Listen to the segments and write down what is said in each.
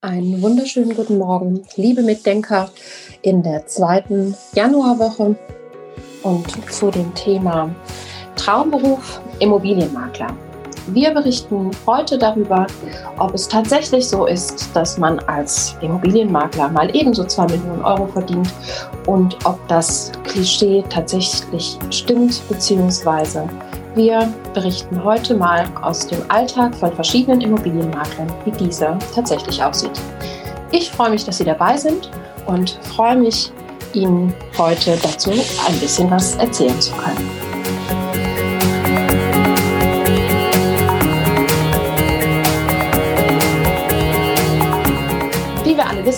Einen wunderschönen guten Morgen, liebe Mitdenker, in der zweiten Januarwoche und zu dem Thema Traumberuf Immobilienmakler. Wir berichten heute darüber, ob es tatsächlich so ist, dass man als Immobilienmakler mal ebenso 2 Millionen Euro verdient und ob das Klischee tatsächlich stimmt, beziehungsweise wir berichten heute mal aus dem Alltag von verschiedenen Immobilienmaklern, wie dieser tatsächlich aussieht. Ich freue mich, dass Sie dabei sind und freue mich, Ihnen heute dazu ein bisschen was erzählen zu können.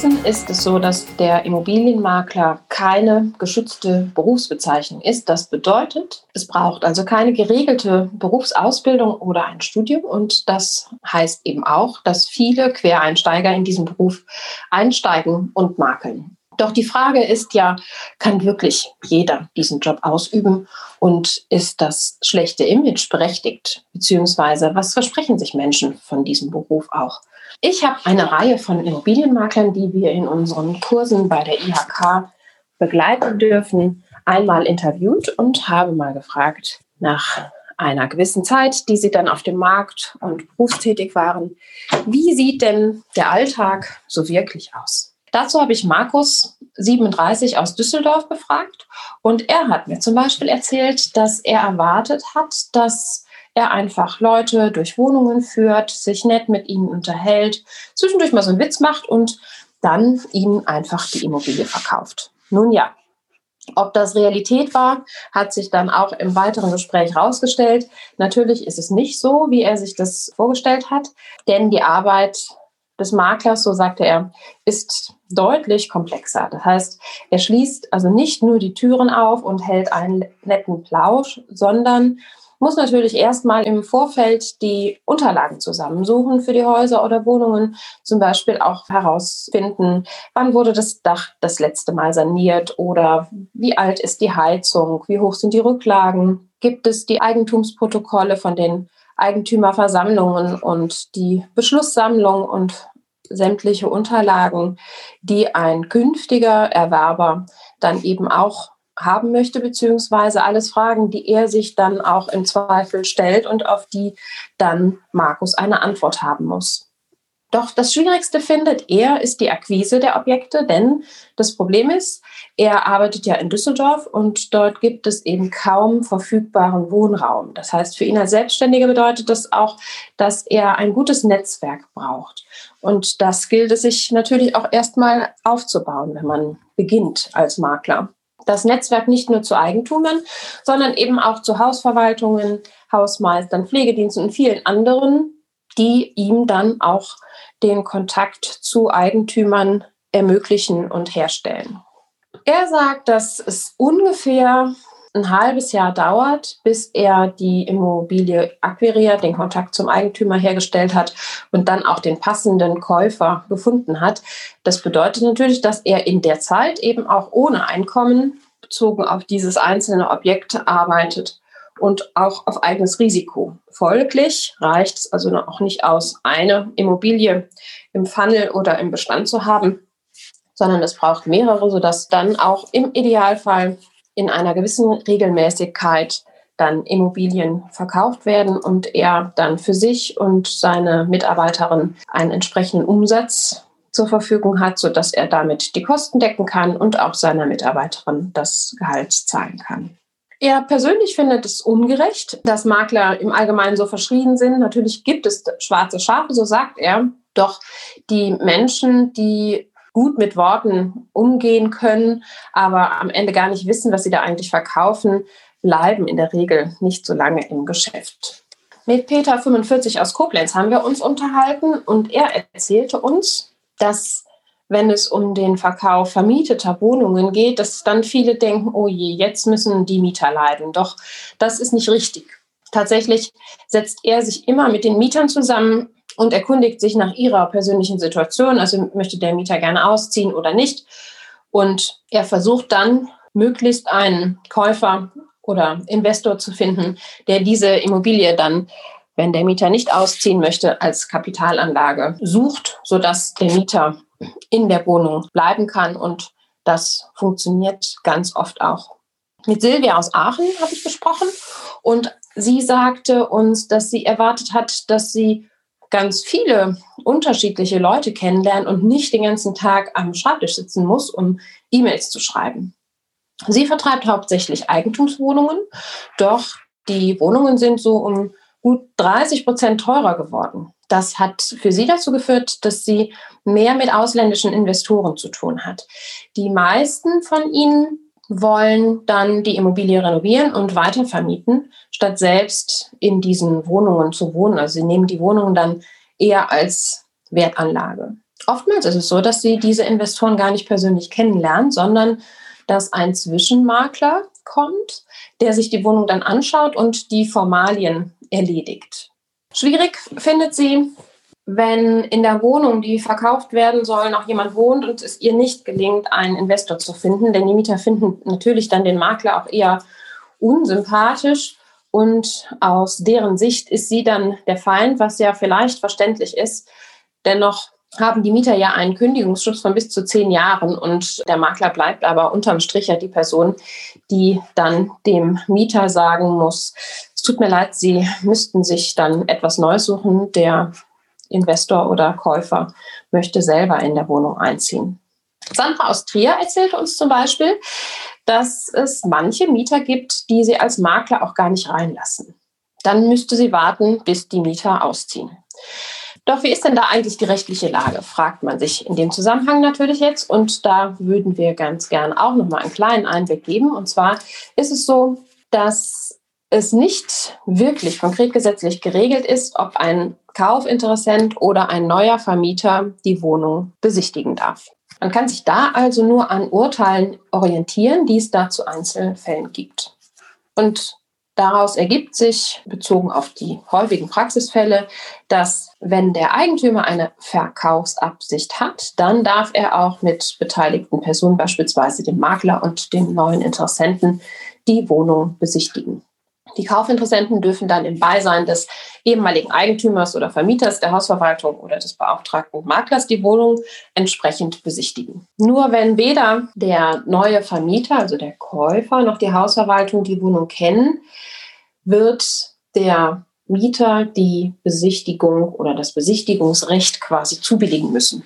Wissen, ist es so, dass der Immobilienmakler keine geschützte Berufsbezeichnung ist. Das bedeutet, es braucht also keine geregelte Berufsausbildung oder ein Studium. Und das heißt eben auch, dass viele Quereinsteiger in diesen Beruf einsteigen und makeln. Doch die Frage ist ja, kann wirklich jeder diesen Job ausüben und ist das schlechte Image berechtigt? Beziehungsweise was versprechen sich Menschen von diesem Beruf auch? Ich habe eine Reihe von Immobilienmaklern, die wir in unseren Kursen bei der IHK begleiten dürfen, einmal interviewt und habe mal gefragt nach einer gewissen Zeit, die sie dann auf dem Markt und berufstätig waren, wie sieht denn der Alltag so wirklich aus? Dazu habe ich Markus 37 aus Düsseldorf befragt und er hat mir zum Beispiel erzählt, dass er erwartet hat, dass er einfach Leute durch Wohnungen führt, sich nett mit ihnen unterhält, zwischendurch mal so einen Witz macht und dann ihnen einfach die Immobilie verkauft. Nun ja, ob das Realität war, hat sich dann auch im weiteren Gespräch herausgestellt. Natürlich ist es nicht so, wie er sich das vorgestellt hat, denn die Arbeit des Maklers, so sagte er, ist deutlich komplexer. Das heißt, er schließt also nicht nur die Türen auf und hält einen netten Plausch, sondern muss natürlich erstmal im Vorfeld die Unterlagen zusammensuchen für die Häuser oder Wohnungen, zum Beispiel auch herausfinden, wann wurde das Dach das letzte Mal saniert oder wie alt ist die Heizung, wie hoch sind die Rücklagen, gibt es die Eigentumsprotokolle von den Eigentümerversammlungen und die Beschlusssammlung und sämtliche Unterlagen, die ein künftiger Erwerber dann eben auch haben möchte, beziehungsweise alles Fragen, die er sich dann auch im Zweifel stellt und auf die dann Markus eine Antwort haben muss. Doch das Schwierigste findet er, ist die Akquise der Objekte, denn das Problem ist, er arbeitet ja in Düsseldorf und dort gibt es eben kaum verfügbaren Wohnraum. Das heißt, für ihn als Selbstständiger bedeutet das auch, dass er ein gutes Netzwerk braucht. Und das gilt es sich natürlich auch erstmal aufzubauen, wenn man beginnt als Makler das Netzwerk nicht nur zu Eigentumern, sondern eben auch zu Hausverwaltungen, Hausmeistern, Pflegediensten und vielen anderen, die ihm dann auch den Kontakt zu Eigentümern ermöglichen und herstellen. Er sagt, dass es ungefähr ein halbes Jahr dauert, bis er die Immobilie akquiriert, den Kontakt zum Eigentümer hergestellt hat und dann auch den passenden Käufer gefunden hat. Das bedeutet natürlich, dass er in der Zeit eben auch ohne Einkommen bezogen auf dieses einzelne Objekt arbeitet und auch auf eigenes Risiko. Folglich reicht es also auch nicht aus, eine Immobilie im Funnel oder im Bestand zu haben, sondern es braucht mehrere, sodass dann auch im Idealfall in einer gewissen Regelmäßigkeit dann Immobilien verkauft werden und er dann für sich und seine Mitarbeiterin einen entsprechenden Umsatz zur Verfügung hat, sodass er damit die Kosten decken kann und auch seiner Mitarbeiterin das Gehalt zahlen kann. Er persönlich findet es ungerecht, dass Makler im Allgemeinen so verschrien sind. Natürlich gibt es schwarze Schafe, so sagt er. Doch die Menschen, die gut mit Worten umgehen können, aber am Ende gar nicht wissen, was sie da eigentlich verkaufen, bleiben in der Regel nicht so lange im Geschäft. Mit Peter 45 aus Koblenz haben wir uns unterhalten und er erzählte uns, dass wenn es um den Verkauf vermieteter Wohnungen geht, dass dann viele denken, oh je, jetzt müssen die Mieter leiden. Doch das ist nicht richtig. Tatsächlich setzt er sich immer mit den Mietern zusammen, und erkundigt sich nach ihrer persönlichen Situation. Also möchte der Mieter gerne ausziehen oder nicht. Und er versucht dann möglichst einen Käufer oder Investor zu finden, der diese Immobilie dann wenn der Mieter nicht ausziehen möchte, als Kapitalanlage sucht, sodass der Mieter in der Wohnung bleiben kann. Und das funktioniert ganz oft auch. Mit Silvia aus Aachen habe ich gesprochen und sie sagte uns, dass sie erwartet hat, dass sie ganz viele unterschiedliche Leute kennenlernen und nicht den ganzen Tag am Schreibtisch sitzen muss, um E-Mails zu schreiben. Sie vertreibt hauptsächlich Eigentumswohnungen, doch die Wohnungen sind so um gut 30 Prozent teurer geworden. Das hat für sie dazu geführt, dass sie mehr mit ausländischen Investoren zu tun hat. Die meisten von ihnen wollen dann die Immobilie renovieren und weitervermieten, statt selbst in diesen Wohnungen zu wohnen. Also sie nehmen die Wohnungen dann eher als Wertanlage. Oftmals ist es so, dass sie diese Investoren gar nicht persönlich kennenlernen, sondern dass ein Zwischenmakler kommt, der sich die Wohnung dann anschaut und die Formalien erledigt. Schwierig findet sie, wenn in der Wohnung, die verkauft werden soll, noch jemand wohnt und es ihr nicht gelingt, einen Investor zu finden. Denn die Mieter finden natürlich dann den Makler auch eher unsympathisch. Und aus deren Sicht ist sie dann der Feind, was ja vielleicht verständlich ist. Dennoch haben die Mieter ja einen Kündigungsschutz von bis zu zehn Jahren und der Makler bleibt aber unterm Strich ja die Person, die dann dem Mieter sagen muss, es tut mir leid, Sie müssten sich dann etwas Neues suchen. Der Investor oder Käufer möchte selber in der Wohnung einziehen. Sandra aus Trier erzählte uns zum Beispiel, dass es manche Mieter gibt, die sie als Makler auch gar nicht reinlassen. Dann müsste sie warten, bis die Mieter ausziehen. Doch wie ist denn da eigentlich die rechtliche Lage, fragt man sich in dem Zusammenhang natürlich jetzt. Und da würden wir ganz gern auch noch mal einen kleinen Einblick geben. Und zwar ist es so, dass es nicht wirklich konkret gesetzlich geregelt ist, ob ein Kaufinteressent oder ein neuer Vermieter die Wohnung besichtigen darf. Man kann sich da also nur an Urteilen orientieren, die es da zu Einzelfällen gibt. Und Daraus ergibt sich, bezogen auf die häufigen Praxisfälle, dass wenn der Eigentümer eine Verkaufsabsicht hat, dann darf er auch mit beteiligten Personen, beispielsweise dem Makler und dem neuen Interessenten, die Wohnung besichtigen. Die Kaufinteressenten dürfen dann im Beisein des ehemaligen Eigentümers oder Vermieters der Hausverwaltung oder des beauftragten Maklers die Wohnung entsprechend besichtigen. Nur wenn weder der neue Vermieter, also der Käufer, noch die Hausverwaltung die Wohnung kennen, wird der Mieter die Besichtigung oder das Besichtigungsrecht quasi zubilligen müssen.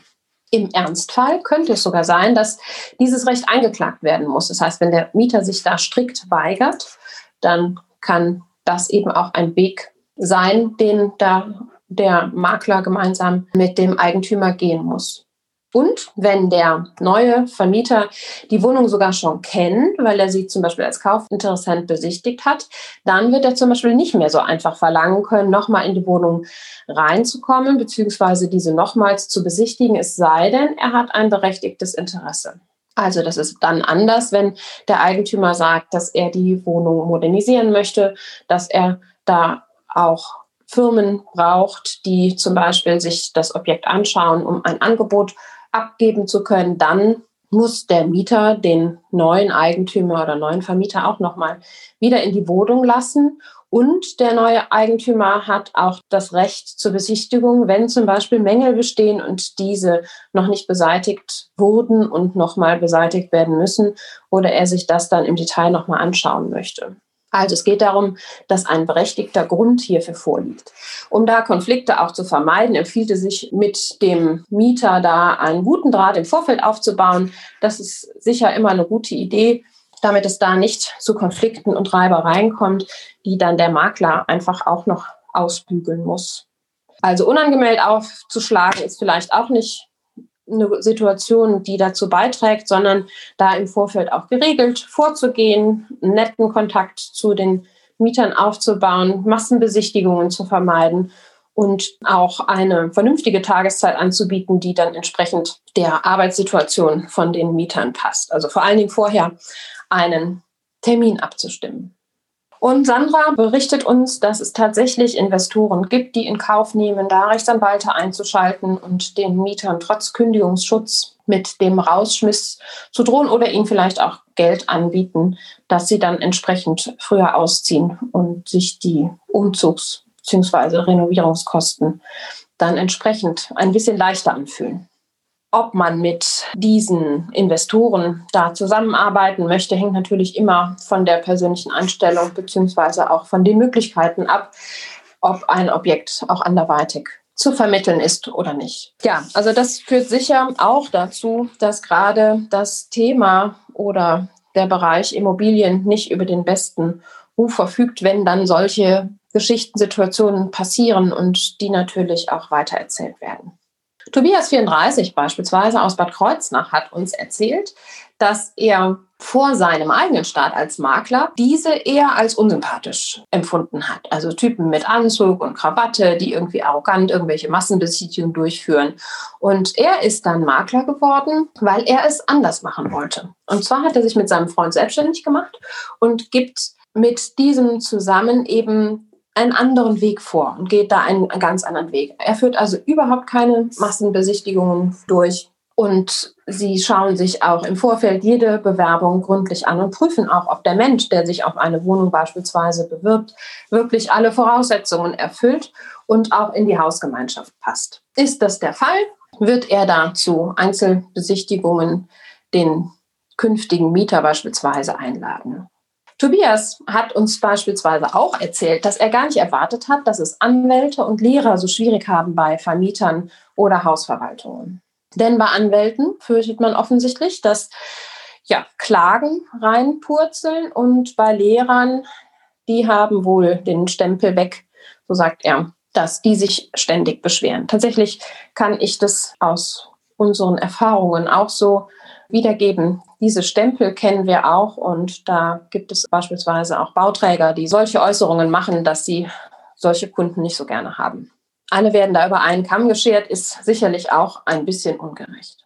Im Ernstfall könnte es sogar sein, dass dieses Recht eingeklagt werden muss. Das heißt, wenn der Mieter sich da strikt weigert, dann kann das eben auch ein Weg sein, den da der Makler gemeinsam mit dem Eigentümer gehen muss. Und wenn der neue Vermieter die Wohnung sogar schon kennt, weil er sie zum Beispiel als Kaufinteressent besichtigt hat, dann wird er zum Beispiel nicht mehr so einfach verlangen können, nochmal in die Wohnung reinzukommen, beziehungsweise diese nochmals zu besichtigen, es sei denn, er hat ein berechtigtes Interesse. Also das ist dann anders, wenn der Eigentümer sagt, dass er die Wohnung modernisieren möchte, dass er da auch Firmen braucht, die zum Beispiel sich das Objekt anschauen, um ein Angebot abgeben zu können. Dann muss der Mieter den neuen Eigentümer oder neuen Vermieter auch nochmal wieder in die Wohnung lassen und der neue Eigentümer hat auch das Recht zur Besichtigung, wenn zum Beispiel Mängel bestehen und diese noch nicht beseitigt wurden und nochmal beseitigt werden müssen oder er sich das dann im Detail nochmal anschauen möchte. Also es geht darum, dass ein berechtigter Grund hierfür vorliegt. Um da Konflikte auch zu vermeiden, empfiehlt es sich mit dem Mieter da einen guten Draht im Vorfeld aufzubauen. Das ist sicher immer eine gute Idee, damit es da nicht zu Konflikten und Reibereien kommt, die dann der Makler einfach auch noch ausbügeln muss. Also unangemeldet aufzuschlagen ist vielleicht auch nicht eine Situation, die dazu beiträgt, sondern da im Vorfeld auch geregelt vorzugehen, netten Kontakt zu den Mietern aufzubauen, Massenbesichtigungen zu vermeiden und auch eine vernünftige Tageszeit anzubieten, die dann entsprechend der Arbeitssituation von den Mietern passt. Also vor allen Dingen vorher einen Termin abzustimmen. Und Sandra berichtet uns, dass es tatsächlich Investoren gibt, die in Kauf nehmen, da Rechtsanwälte einzuschalten und den Mietern trotz Kündigungsschutz mit dem Rausschmiss zu drohen oder ihnen vielleicht auch Geld anbieten, dass sie dann entsprechend früher ausziehen und sich die Umzugs bzw. Renovierungskosten dann entsprechend ein bisschen leichter anfühlen. Ob man mit diesen Investoren da zusammenarbeiten möchte, hängt natürlich immer von der persönlichen Einstellung beziehungsweise auch von den Möglichkeiten ab, ob ein Objekt auch anderweitig zu vermitteln ist oder nicht. Ja, also das führt sicher auch dazu, dass gerade das Thema oder der Bereich Immobilien nicht über den besten Ruf verfügt, wenn dann solche Geschichtensituationen passieren und die natürlich auch weitererzählt werden. Tobias 34 beispielsweise aus Bad Kreuznach hat uns erzählt, dass er vor seinem eigenen Start als Makler diese eher als unsympathisch empfunden hat. Also Typen mit Anzug und Krawatte, die irgendwie arrogant irgendwelche Massenbesichtigungen durchführen. Und er ist dann Makler geworden, weil er es anders machen wollte. Und zwar hat er sich mit seinem Freund selbstständig gemacht und gibt mit diesem zusammen eben einen anderen Weg vor und geht da einen, ganz anderen Weg. Er führt also überhaupt keine Massenbesichtigungen durch. Und sie schauen sich auch im Vorfeld jede Bewerbung gründlich an und prüfen auch, ob der Mensch, der sich auf eine Wohnung beispielsweise bewirbt, wirklich alle Voraussetzungen erfüllt und auch in die Hausgemeinschaft passt. Ist das der Fall, wird er da zu Einzelbesichtigungen den künftigen Mieter beispielsweise einladen. Tobias hat uns beispielsweise auch erzählt, dass er gar nicht erwartet hat, dass es Anwälte und Lehrer so schwierig haben bei Vermietern oder Hausverwaltungen. Denn bei Anwälten fürchtet man offensichtlich, dass ja, Klagen reinpurzeln und bei Lehrern, die haben wohl den Stempel weg, so sagt er, dass die sich ständig beschweren. Tatsächlich kann ich das aus unseren Erfahrungen auch so wiedergeben. Diese Stempel kennen wir auch und da gibt es beispielsweise auch Bauträger, die solche Äußerungen machen, dass sie solche Kunden nicht so gerne haben. Alle werden da über einen Kamm geschert, ist sicherlich auch ein bisschen ungerecht.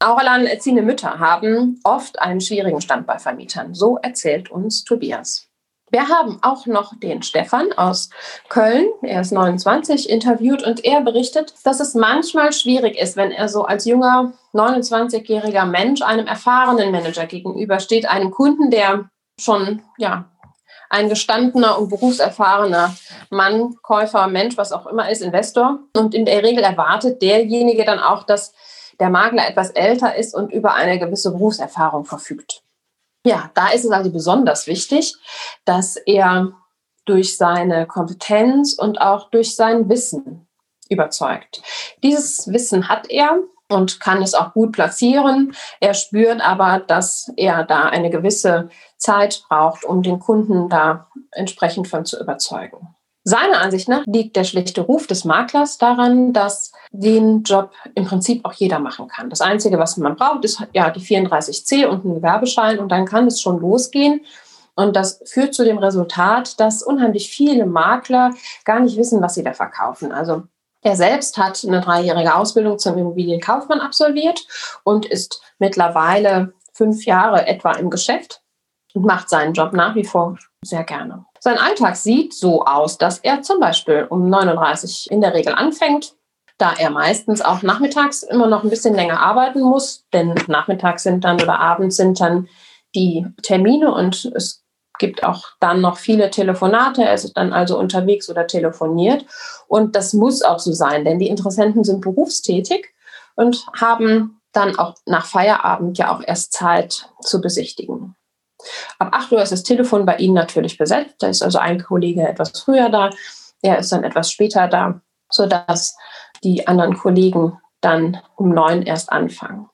Auch alleinerziehende Mütter haben oft einen schwierigen Stand bei Vermietern. So erzählt uns Tobias. Wir haben auch noch den Stefan aus Köln, er ist 29, interviewt und er berichtet, dass es manchmal schwierig ist, wenn er so als junger 29-jähriger Mensch einem erfahrenen Manager gegenübersteht, einem Kunden, der schon ja ein gestandener und berufserfahrener Mann, Käufer, Mensch, was auch immer ist, Investor. Und in der Regel erwartet derjenige dann auch, dass der Makler etwas älter ist und über eine gewisse Berufserfahrung verfügt. Ja, da ist es also besonders wichtig, dass er durch seine Kompetenz und auch durch sein Wissen überzeugt. Dieses Wissen hat er und kann es auch gut platzieren. Er spürt aber, dass er da eine gewisse Zeit braucht, um den Kunden da entsprechend von zu überzeugen. Seiner Ansicht nach liegt der schlechte Ruf des Maklers daran, dass den Job im Prinzip auch jeder machen kann. Das Einzige, was man braucht, ist ja die 34c und ein Gewerbeschein und dann kann es schon losgehen. Und das führt zu dem Resultat, dass unheimlich viele Makler gar nicht wissen, was sie da verkaufen. Also er selbst hat eine dreijährige Ausbildung zum Immobilienkaufmann absolviert und ist mittlerweile fünf Jahre etwa im Geschäft und macht seinen Job nach wie vor sehr gerne. Sein Alltag sieht so aus, dass er zum Beispiel um 39 in der Regel anfängt, da er meistens auch nachmittags immer noch ein bisschen länger arbeiten muss, denn nachmittags sind dann oder abends sind dann die Termine und es gibt auch dann noch viele Telefonate. Er ist dann also unterwegs oder telefoniert. Und das muss auch so sein, denn die Interessenten sind berufstätig und haben dann auch nach Feierabend ja auch erst Zeit zu besichtigen. Ab 8 Uhr ist das Telefon bei Ihnen natürlich besetzt. Da ist also ein Kollege etwas früher da, er ist dann etwas später da, sodass die anderen Kollegen dann um neun erst anfangen.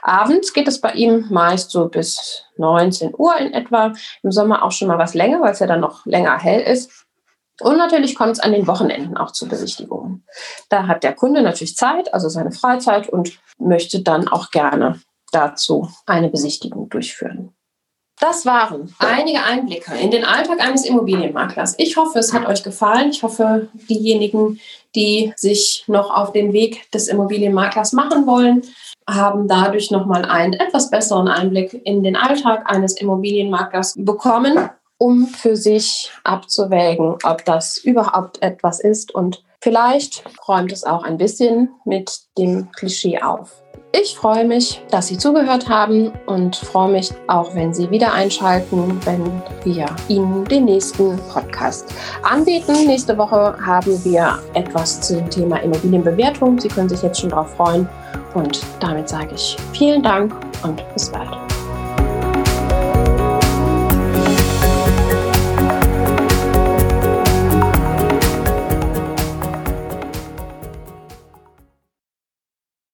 Abends geht es bei ihm meist so bis 19 Uhr in etwa. Im Sommer auch schon mal was länger, weil es ja dann noch länger hell ist. Und natürlich kommt es an den Wochenenden auch zu Besichtigungen. Da hat der Kunde natürlich Zeit, also seine Freizeit und möchte dann auch gerne dazu eine Besichtigung durchführen. Das waren einige Einblicke in den Alltag eines Immobilienmaklers. Ich hoffe, es hat euch gefallen. Ich hoffe, diejenigen, die sich noch auf den Weg des Immobilienmaklers machen wollen, haben dadurch nochmal einen etwas besseren Einblick in den Alltag eines Immobilienmaklers bekommen, um für sich abzuwägen, ob das überhaupt etwas ist. Und vielleicht räumt es auch ein bisschen mit dem Klischee auf. Ich freue mich, dass Sie zugehört haben und freue mich auch, wenn Sie wieder einschalten, wenn wir Ihnen den nächsten Podcast anbieten. Nächste Woche haben wir etwas zum Thema Immobilienbewertung. Sie können sich jetzt schon darauf freuen. Und damit sage ich vielen Dank und bis bald.